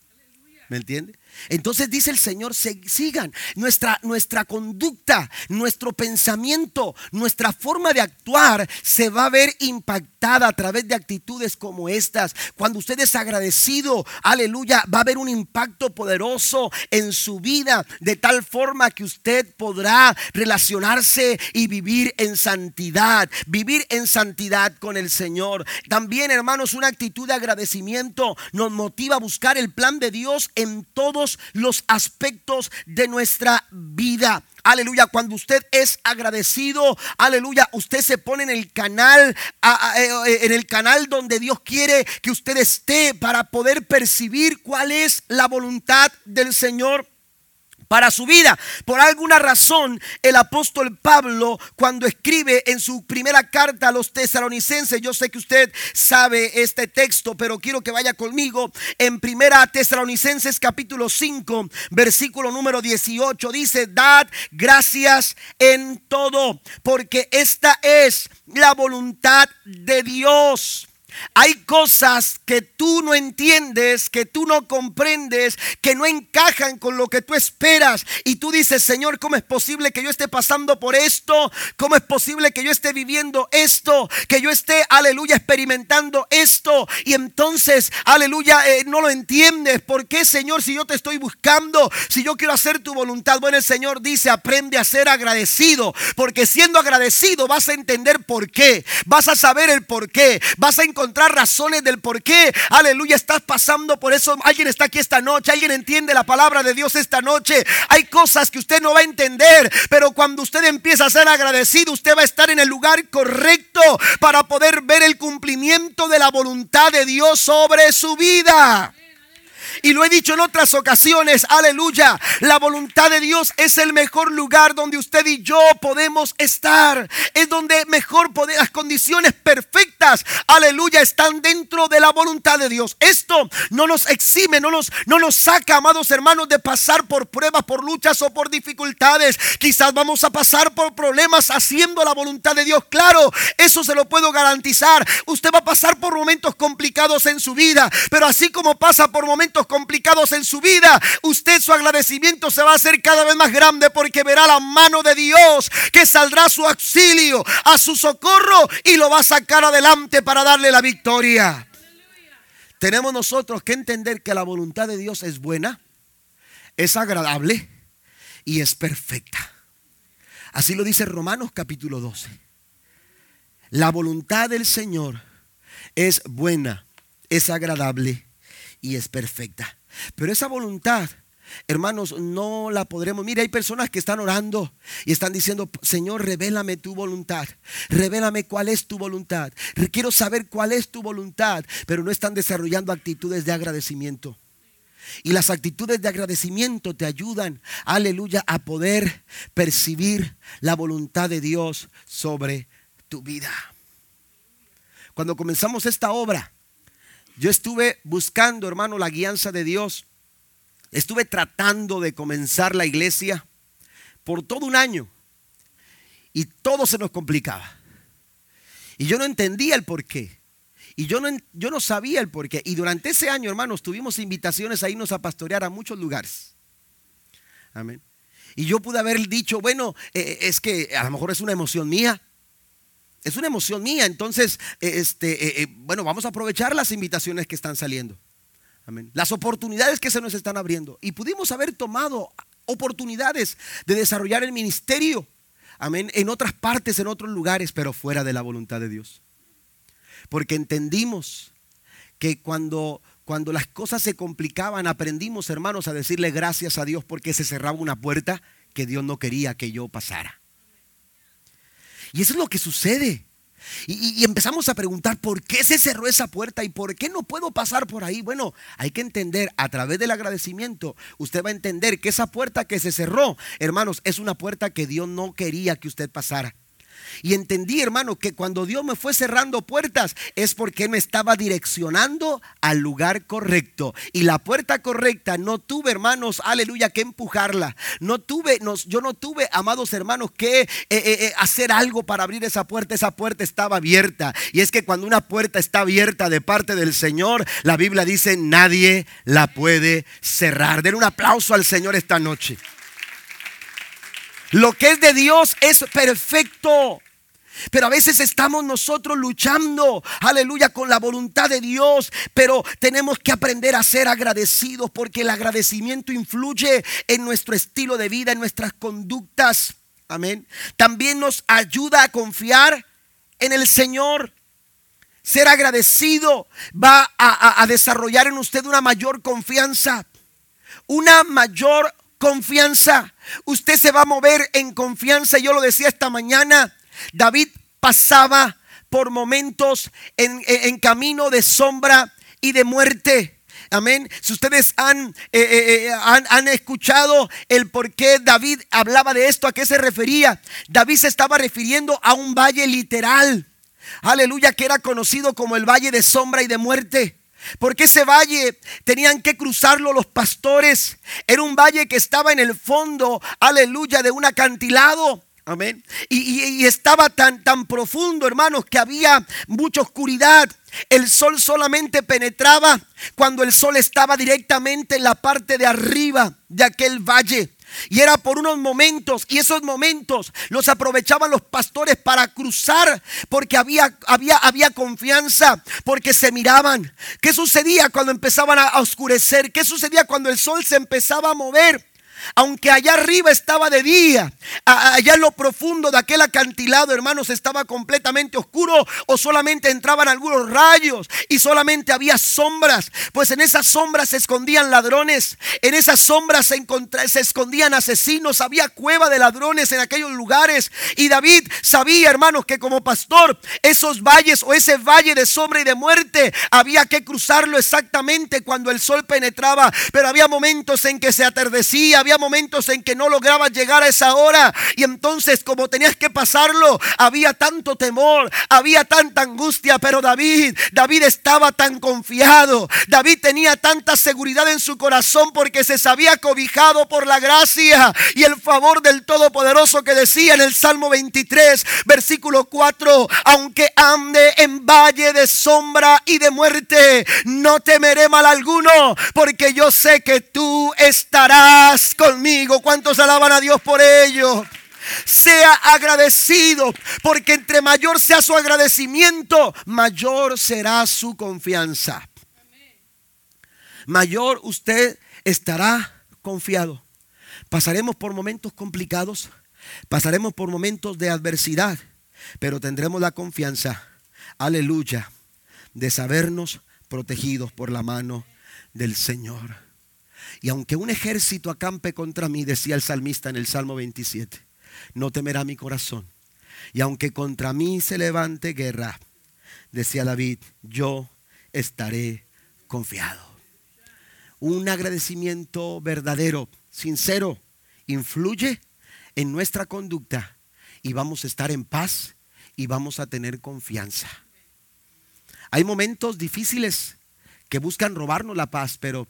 ¿Me entiende? Entonces dice el Señor, sigan nuestra, nuestra conducta, nuestro pensamiento, nuestra forma de actuar se va a ver impactada a través de actitudes como estas. Cuando usted es agradecido, aleluya, va a haber un impacto poderoso en su vida de tal forma que usted podrá relacionarse y vivir en santidad, vivir en santidad con el Señor. También, hermanos, una actitud de agradecimiento nos motiva a buscar el plan de Dios en todo los aspectos de nuestra vida. Aleluya, cuando usted es agradecido, aleluya, usted se pone en el canal, eh, en el canal donde Dios quiere que usted esté para poder percibir cuál es la voluntad del Señor para su vida. Por alguna razón, el apóstol Pablo, cuando escribe en su primera carta a los tesalonicenses, yo sé que usted sabe este texto, pero quiero que vaya conmigo. En primera tesalonicenses capítulo 5, versículo número 18, dice, dad gracias en todo, porque esta es la voluntad de Dios hay cosas que tú no entiendes, que tú no comprendes, que no encajan con lo que tú esperas. Y tú dices, Señor, ¿cómo es posible que yo esté pasando por esto? ¿Cómo es posible que yo esté viviendo esto? Que yo esté, aleluya, experimentando esto. Y entonces, aleluya, eh, no lo entiendes. ¿Por qué, Señor, si yo te estoy buscando, si yo quiero hacer tu voluntad? Bueno, el Señor dice, aprende a ser agradecido. Porque siendo agradecido vas a entender por qué. Vas a saber el por qué. Vas a encontrar encontrar razones del por qué, aleluya, estás pasando por eso. Alguien está aquí esta noche, alguien entiende la palabra de Dios esta noche. Hay cosas que usted no va a entender, pero cuando usted empieza a ser agradecido, usted va a estar en el lugar correcto para poder ver el cumplimiento de la voluntad de Dios sobre su vida. Y lo he dicho en otras ocasiones, aleluya. La voluntad de Dios es el mejor lugar donde usted y yo podemos estar. Es donde mejor poder, las condiciones perfectas, aleluya, están dentro de la voluntad de Dios. Esto no nos exime, no nos, no saca, amados hermanos, de pasar por pruebas, por luchas o por dificultades. Quizás vamos a pasar por problemas haciendo la voluntad de Dios. Claro, eso se lo puedo garantizar. Usted va a pasar por momentos complicados en su vida, pero así como pasa por momentos complicados en su vida, usted su agradecimiento se va a hacer cada vez más grande porque verá la mano de Dios que saldrá a su auxilio, a su socorro y lo va a sacar adelante para darle la victoria. Tenemos nosotros que entender que la voluntad de Dios es buena, es agradable y es perfecta. Así lo dice Romanos capítulo 12. La voluntad del Señor es buena, es agradable y es perfecta. Pero esa voluntad, hermanos, no la podremos. Mire, hay personas que están orando y están diciendo, Señor, revélame tu voluntad. Revélame cuál es tu voluntad. Quiero saber cuál es tu voluntad. Pero no están desarrollando actitudes de agradecimiento. Y las actitudes de agradecimiento te ayudan, aleluya, a poder percibir la voluntad de Dios sobre tu vida. Cuando comenzamos esta obra, yo estuve buscando, hermano, la guianza de Dios. Estuve tratando de comenzar la iglesia por todo un año. Y todo se nos complicaba. Y yo no entendía el por qué. Y yo no, yo no sabía el por qué. Y durante ese año, hermanos, tuvimos invitaciones a irnos a pastorear a muchos lugares. Amén. Y yo pude haber dicho, bueno, eh, es que a lo mejor es una emoción mía. Es una emoción mía. Entonces, eh, este, eh, eh, bueno, vamos a aprovechar las invitaciones que están saliendo. Amén. Las oportunidades que se nos están abriendo. Y pudimos haber tomado oportunidades de desarrollar el ministerio. Amén. En otras partes, en otros lugares, pero fuera de la voluntad de Dios. Porque entendimos que cuando, cuando las cosas se complicaban, aprendimos, hermanos, a decirle gracias a Dios porque se cerraba una puerta que Dios no quería que yo pasara. Y eso es lo que sucede. Y, empezamos a preguntar por qué se cerró esa puerta y por qué no puedo pasar por ahí. Bueno, hay que entender a través del agradecimiento, usted va a entender que esa puerta que se cerró, hermanos, es una puerta que Dios no quería que usted pasara. Y entendí, hermano, que cuando Dios me fue cerrando puertas es porque me estaba direccionando al lugar correcto. Y la puerta correcta no tuve, hermanos, aleluya, que empujarla. No tuve, yo no tuve, amados hermanos, que eh, eh, eh, hacer algo para abrir esa puerta. Esa puerta estaba abierta. Y es que cuando una puerta está abierta de parte del Señor, la Biblia dice, nadie la puede cerrar. Den un aplauso al Señor esta noche. Lo que es de Dios es perfecto. Pero a veces estamos nosotros luchando, aleluya, con la voluntad de Dios. Pero tenemos que aprender a ser agradecidos porque el agradecimiento influye en nuestro estilo de vida, en nuestras conductas. Amén. También nos ayuda a confiar en el Señor. Ser agradecido va a, desarrollar en usted una mayor confianza. Una mayor confianza. Usted se va a mover en confianza. Yo lo decía esta mañana. David pasaba por momentos en, camino de sombra y de muerte. Amén. Si ustedes han, eh, eh, eh, han, han, escuchado el por qué David hablaba de esto, a qué se refería. David se estaba refiriendo a un valle literal. Aleluya, que era conocido como el valle de sombra y de muerte. Porque ese valle tenían que cruzarlo los pastores. Era un valle que estaba en el fondo, aleluya, de un acantilado. Amén. Y, estaba tan, tan profundo, hermanos, que había mucha oscuridad. El sol solamente penetraba cuando el sol estaba directamente en la parte de arriba de aquel valle. Y era por unos momentos, y esos momentos los aprovechaban los pastores para cruzar, porque había, había, había confianza, porque se miraban. ¿Qué sucedía cuando empezaban a oscurecer? ¿Qué sucedía cuando el sol se empezaba a mover? Aunque allá arriba estaba de día, allá en lo profundo de aquel acantilado, hermanos, estaba completamente oscuro o solamente entraban algunos rayos y solamente había sombras. Pues en esas sombras se escondían ladrones, en esas sombras se, se escondían asesinos, había cueva de ladrones en aquellos lugares. Y David sabía, hermanos, que como pastor, esos valles o ese valle de sombra y de muerte, había que cruzarlo exactamente cuando el sol penetraba. Pero había momentos en que se atardecía, momentos en que no lograbas llegar a esa hora. Y entonces como tenías que pasarlo, había tanto temor, había tanta angustia, pero David, David estaba tan confiado, David tenía tanta seguridad en su corazón porque se sabía cobijado por la gracia y el favor del Todopoderoso que decía en el Salmo 23, versículo 4, aunque ande en valle de sombra y de muerte, no temeré mal alguno, porque yo sé que tú estarás conmigo. ¿Cuántos alaban a Dios por ello? Sea agradecido, porque entre mayor sea su agradecimiento, mayor será su confianza. Mayor usted estará confiado. Pasaremos por momentos complicados, pasaremos por momentos de adversidad, pero tendremos la confianza, aleluya, de sabernos protegidos por la mano del Señor. Y aunque un ejército acampe contra mí, decía el salmista en el Salmo 27, no temerá mi corazón. Y aunque contra mí se levante guerra, decía David, yo estaré confiado. Un agradecimiento verdadero, sincero, influye en nuestra conducta y vamos a estar en paz y vamos a tener confianza. Hay momentos difíciles que buscan robarnos la paz, pero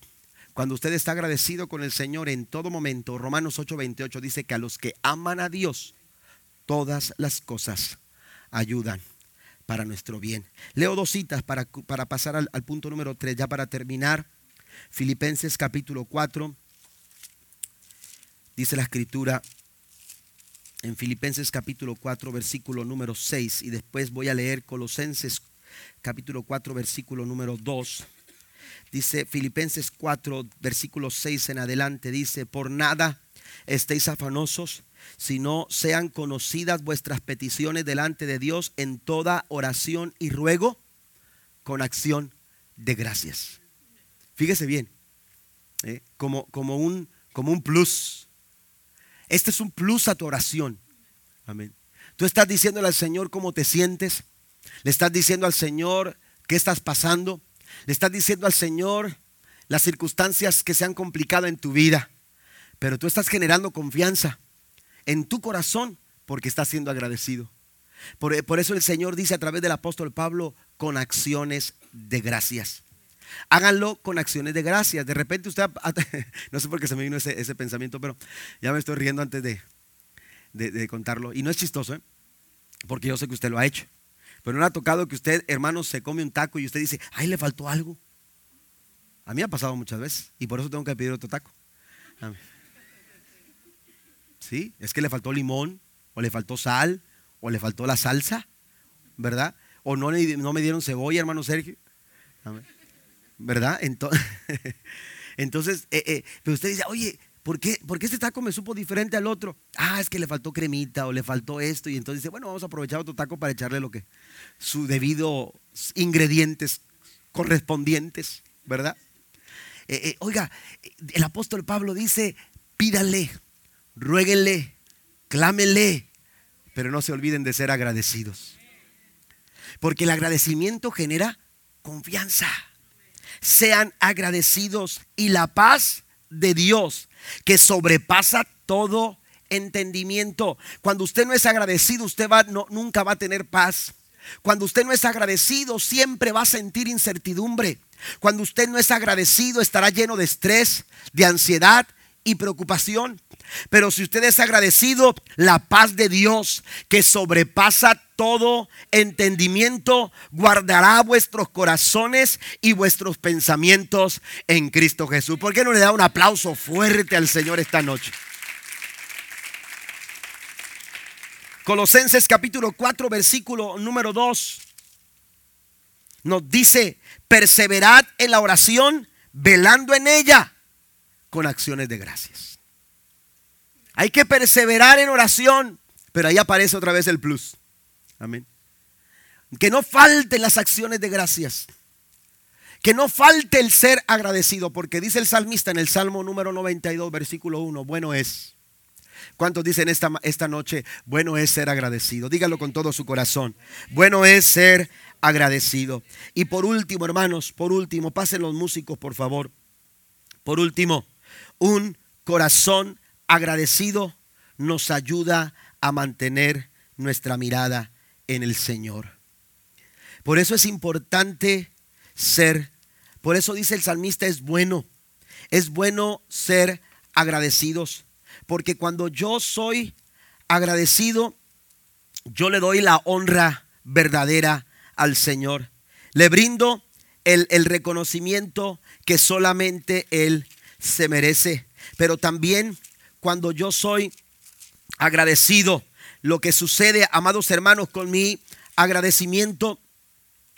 cuando usted está agradecido con el Señor en todo momento, Romanos 8:28 dice que a los que aman a Dios, todas las cosas ayudan para nuestro bien. Leo dos citas para, para pasar al, al punto número 3, ya para terminar. Filipenses capítulo 4, dice la escritura en Filipenses capítulo 4, versículo número 6, y después voy a leer Colosenses capítulo 4, versículo número 2. Dice Filipenses 4, versículo 6 en adelante, dice, por nada estéis afanosos, sino sean conocidas vuestras peticiones delante de Dios en toda oración y ruego con acción de gracias. Fíjese bien, ¿eh? como, como, un, como un plus. Este es un plus a tu oración. Amén. Tú estás diciéndole al Señor cómo te sientes. Le estás diciendo al Señor qué estás pasando. Le estás diciendo al Señor las circunstancias que se han complicado en tu vida, pero tú estás generando confianza en tu corazón porque estás siendo agradecido. Por, por eso el Señor dice a través del apóstol Pablo, con acciones de gracias. Háganlo con acciones de gracias. De repente usted, *laughs* no sé por qué se me vino ese, pensamiento, pero ya me estoy riendo antes de, de, contarlo. Y no es chistoso, ¿eh? porque yo sé que usted lo ha hecho. Pero no ha tocado que usted, hermano, se come un taco y usted dice, ay, le faltó algo. A mí ha pasado muchas veces y por eso tengo que pedir otro taco. Sí, es que le faltó limón, o le faltó sal, o le faltó la salsa, ¿verdad? O no, no me dieron cebolla, hermano Sergio. ¿Verdad? Entonces, *laughs* entonces eh, eh, pero usted dice, oye, ¿por qué, ¿por qué este taco me supo diferente al otro? Ah, es que le faltó cremita o le faltó esto. Y entonces dice, bueno, vamos a aprovechar otro taco para echarle lo que, su debido ingredientes correspondientes, ¿verdad? Eh, oiga, el apóstol Pablo dice, pídale, ruéguenle, clámele, pero no se olviden de ser agradecidos. Porque el agradecimiento genera confianza. Sean agradecidos y la paz de Dios, que sobrepasa todo entendimiento. Cuando usted no es agradecido, usted va, no, nunca va a tener paz. Cuando usted no es agradecido, siempre va a sentir incertidumbre. Cuando usted no es agradecido, estará lleno de estrés, de ansiedad y preocupación. Pero si usted es agradecido, la paz de Dios que sobrepasa todo entendimiento, guardará vuestros corazones y vuestros pensamientos en Cristo Jesús. ¿Por qué no le da un aplauso fuerte al Señor esta noche? Colosenses capítulo 4, versículo número 2. Nos dice, perseverad en la oración, velando en ella con acciones de gracias. Hay que perseverar en oración, pero ahí aparece otra vez el plus. Amén. Que no falten las acciones de gracias. Que no falte el ser agradecido, porque dice el salmista en el Salmo número 92, versículo 1, bueno es. ¿Cuántos dicen esta, esta noche, bueno es ser agradecido? Dígalo con todo su corazón. Bueno es ser agradecido. Y por último, hermanos, por último, pasen los músicos, por favor. Por último, un corazón agradecido nos ayuda a mantener nuestra mirada en el Señor. Por eso es importante ser, por eso dice el salmista, es bueno, es bueno ser agradecidos, porque cuando yo soy agradecido, yo le doy la honra verdadera al Señor. Le brindo el, reconocimiento que solamente Él se merece. Pero también cuando yo soy agradecido, lo que sucede, amados hermanos, con mi agradecimiento,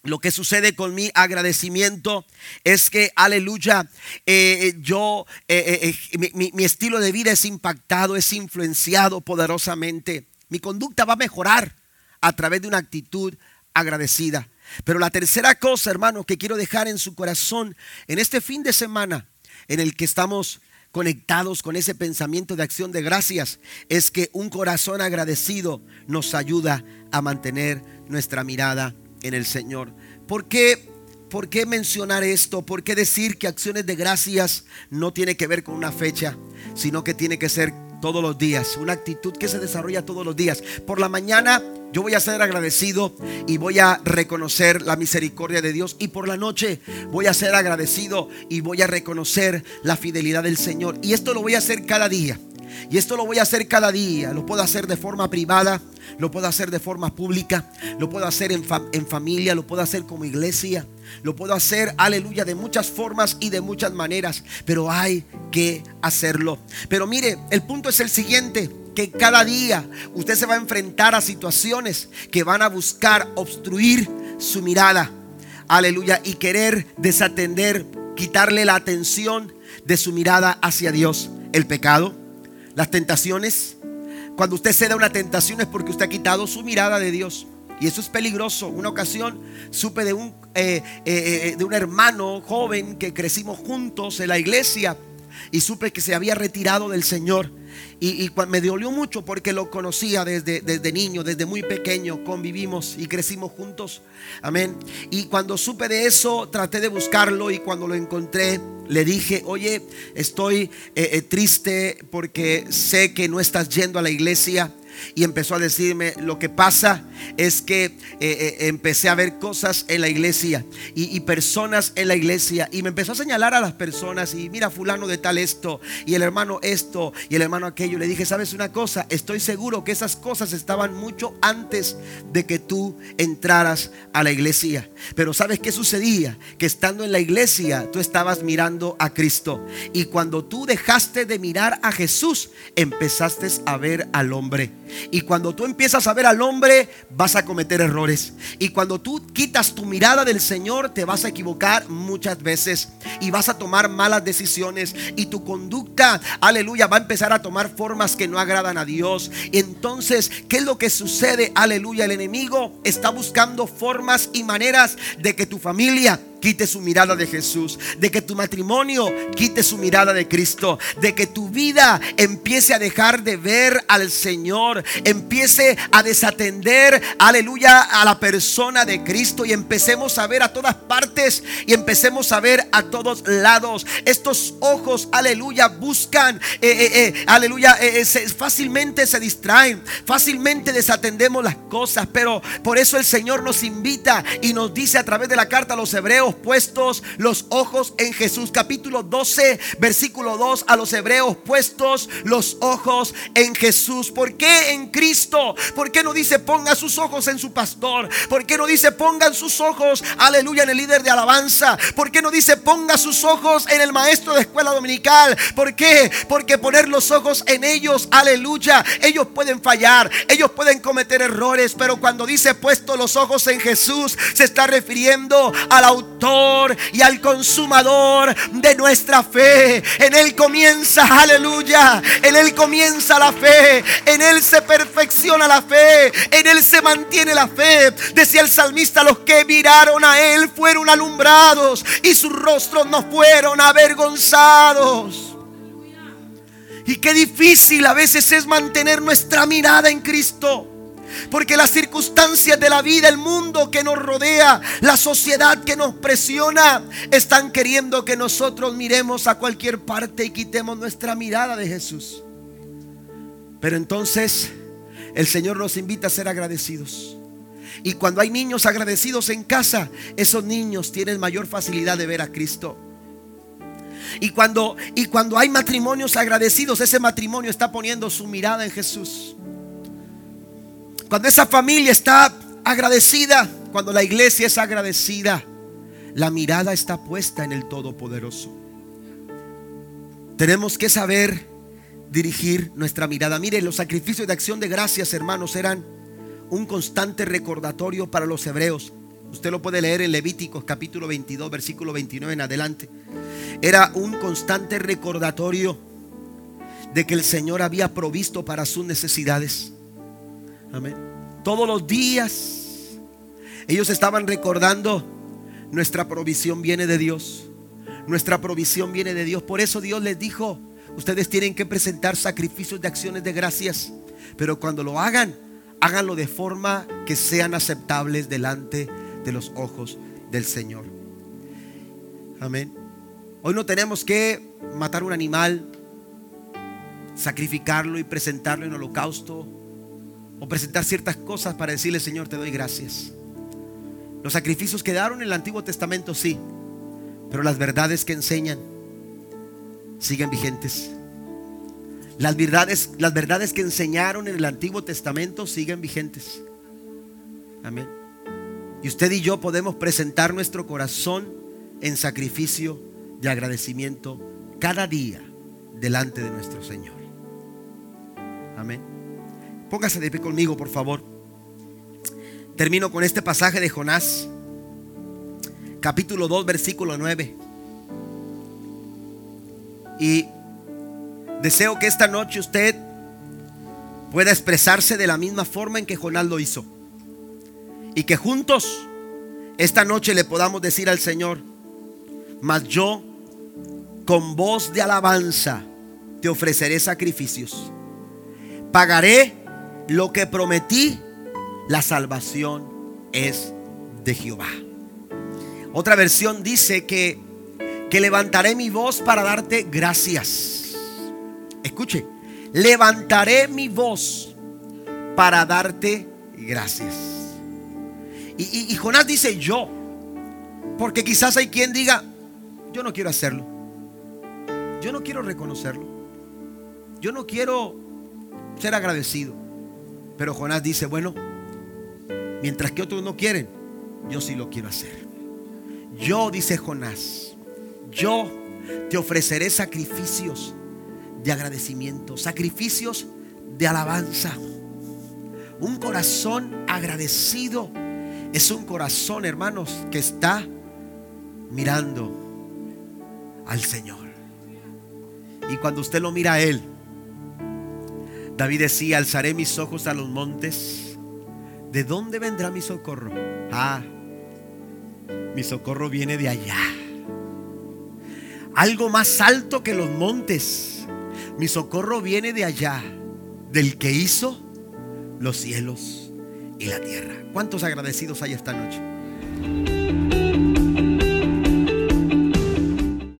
lo que sucede con mi agradecimiento es que, aleluya, eh, yo, eh, eh, mi, mi estilo de vida es impactado, es influenciado poderosamente. Mi conducta va a mejorar a través de una actitud agradecida. Pero la tercera cosa, hermano, que quiero dejar en su corazón en este fin de semana en el que estamos conectados con ese pensamiento de acción de gracias, es que un corazón agradecido nos ayuda a mantener nuestra mirada en el Señor. ¿Por qué, ¿Por qué mencionar esto? ¿Por qué decir que acciones de gracias no tiene que ver con una fecha, sino que tiene que ser todos los días, una actitud que se desarrolla todos los días. Por la mañana yo voy a ser agradecido y voy a reconocer la misericordia de Dios. Y por la noche voy a ser agradecido y voy a reconocer la fidelidad del Señor. Y esto lo voy a hacer cada día. Y esto lo voy a hacer cada día. Lo puedo hacer de forma privada, lo puedo hacer de forma pública, lo puedo hacer en, en, familia, lo puedo hacer como iglesia, lo puedo hacer, aleluya, de muchas formas y de muchas maneras. Pero hay que hacerlo. Pero mire, el punto es el siguiente. Que cada día usted se va a enfrentar a situaciones que van a buscar obstruir su mirada. Aleluya. Y querer desatender, quitarle la atención de su mirada hacia Dios. El pecado, las tentaciones. Cuando usted se da una tentación es porque usted ha quitado su mirada de Dios. Y eso es peligroso. Una ocasión supe de un, eh, eh, eh, de un hermano joven que crecimos juntos en la iglesia y supe que se había retirado del Señor. Y, me dolió mucho porque lo conocía desde, desde niño, desde muy pequeño, convivimos y crecimos juntos. Amén. Y cuando supe de eso, traté de buscarlo y cuando lo encontré, le dije, oye, estoy triste porque sé que no estás yendo a la iglesia y empezó a decirme, lo que pasa es que eh, eh, empecé a ver cosas en la iglesia y, personas en la iglesia y me empezó a señalar a las personas y mira fulano de tal esto y el hermano esto y el hermano aquello. Le dije, ¿sabes una cosa? Estoy seguro que esas cosas estaban mucho antes de que tú entraras a la iglesia. Pero ¿sabes qué sucedía? Que estando en la iglesia tú estabas mirando a Cristo y cuando tú dejaste de mirar a Jesús, empezaste a ver al hombre. Y cuando tú empiezas a ver al hombre, vas a cometer errores. Y cuando tú quitas tu mirada del Señor, te vas a equivocar muchas veces. Y vas a tomar malas decisiones. Y tu conducta, aleluya, va a empezar a tomar formas que no agradan a Dios. Entonces, ¿qué es lo que sucede? Aleluya, el enemigo está buscando formas y maneras de que tu familia quite su mirada de Jesús, de que tu matrimonio quite su mirada de Cristo, de que tu vida empiece a dejar de ver al Señor, empiece a desatender, aleluya, a la persona de Cristo y empecemos a ver a todas partes y empecemos a ver a todos lados. Estos ojos, aleluya, buscan, eh, eh, eh, aleluya, fácilmente se distraen, fácilmente desatendemos las cosas, pero por eso el Señor nos invita y nos dice a través de la carta a los hebreos, puestos los ojos en Jesús. Capítulo 12, versículo 2 a los hebreos puestos los ojos en Jesús. ¿Por qué en Cristo? ¿Por qué no dice ponga sus ojos en su pastor? ¿Por qué no dice pongan sus ojos, aleluya, en el líder de alabanza? ¿Por qué no dice ponga sus ojos en el maestro de escuela dominical? ¿Por qué? Porque poner los ojos en ellos, aleluya, ellos pueden fallar, ellos pueden cometer errores, pero cuando dice puesto los ojos en Jesús, se está refiriendo al autor y al consumador de nuestra fe. En Él comienza, aleluya. En Él comienza la fe. En Él se perfecciona la fe. En Él se mantiene la fe. Decía el salmista, los que miraron a Él fueron alumbrados y sus rostros no fueron avergonzados. Y qué difícil a veces es mantener nuestra mirada en Cristo. Porque las circunstancias de la vida, el mundo que nos rodea, la sociedad que nos presiona, están queriendo que nosotros miremos a cualquier parte y quitemos nuestra mirada de Jesús. Pero entonces el Señor nos invita a ser agradecidos. Y cuando hay niños agradecidos en casa, esos niños tienen mayor facilidad de ver a Cristo. Y cuando, y cuando hay matrimonios agradecidos, ese matrimonio está poniendo su mirada en Jesús. Cuando esa familia está agradecida, cuando la iglesia es agradecida, la mirada está puesta en el Todopoderoso. Tenemos que saber dirigir nuestra mirada. Mire, los sacrificios de acción de gracias, hermanos, eran un constante recordatorio para los hebreos. Usted lo puede leer en Levíticos capítulo 22, versículo 29 en adelante. Era un constante recordatorio de que el Señor había provisto para sus necesidades. Amén. Todos los días ellos estaban recordando, nuestra provisión viene de Dios. Nuestra provisión viene de Dios. Por eso Dios les dijo, ustedes tienen que presentar sacrificios de acciones de gracias. Pero cuando lo hagan, háganlo de forma que sean aceptables delante de los ojos del Señor. Amén. Hoy no tenemos que matar un animal, sacrificarlo y presentarlo en holocausto o presentar ciertas cosas para decirle, Señor, te doy gracias. Los sacrificios quedaron en el Antiguo Testamento, sí, pero las verdades que enseñan siguen vigentes. Las verdades, las verdades que enseñaron en el Antiguo Testamento siguen vigentes. Amén. Y usted y yo podemos presentar nuestro corazón en sacrificio de agradecimiento cada día delante de nuestro Señor. Amén. Póngase de pie conmigo, por favor. Termino con este pasaje de Jonás, capítulo 2, versículo 9. Y deseo que esta noche usted pueda expresarse de la misma forma en que Jonás lo hizo. Y que juntos esta noche le podamos decir al Señor, mas yo con voz de alabanza te ofreceré sacrificios. Pagaré lo que prometí, la salvación es de Jehová. Otra versión dice que, que levantaré mi voz para darte gracias. Escuche, levantaré mi voz para darte gracias. Y, y Jonás dice yo, porque quizás hay quien diga, yo no quiero hacerlo. Yo no quiero reconocerlo. Yo no quiero ser agradecido. Pero Jonás dice, bueno, mientras que otros no quieren, yo sí lo quiero hacer. Yo, dice Jonás, yo te ofreceré sacrificios de agradecimiento, sacrificios de alabanza. Un corazón agradecido es un corazón, hermanos, que está mirando al Señor. Y cuando usted lo mira a Él, David decía, alzaré mis ojos a los montes. ¿De dónde vendrá mi socorro? Ah, mi socorro viene de allá. Algo más alto que los montes. Mi socorro viene de allá, del que hizo los cielos y la tierra. ¿Cuántos agradecidos hay esta noche?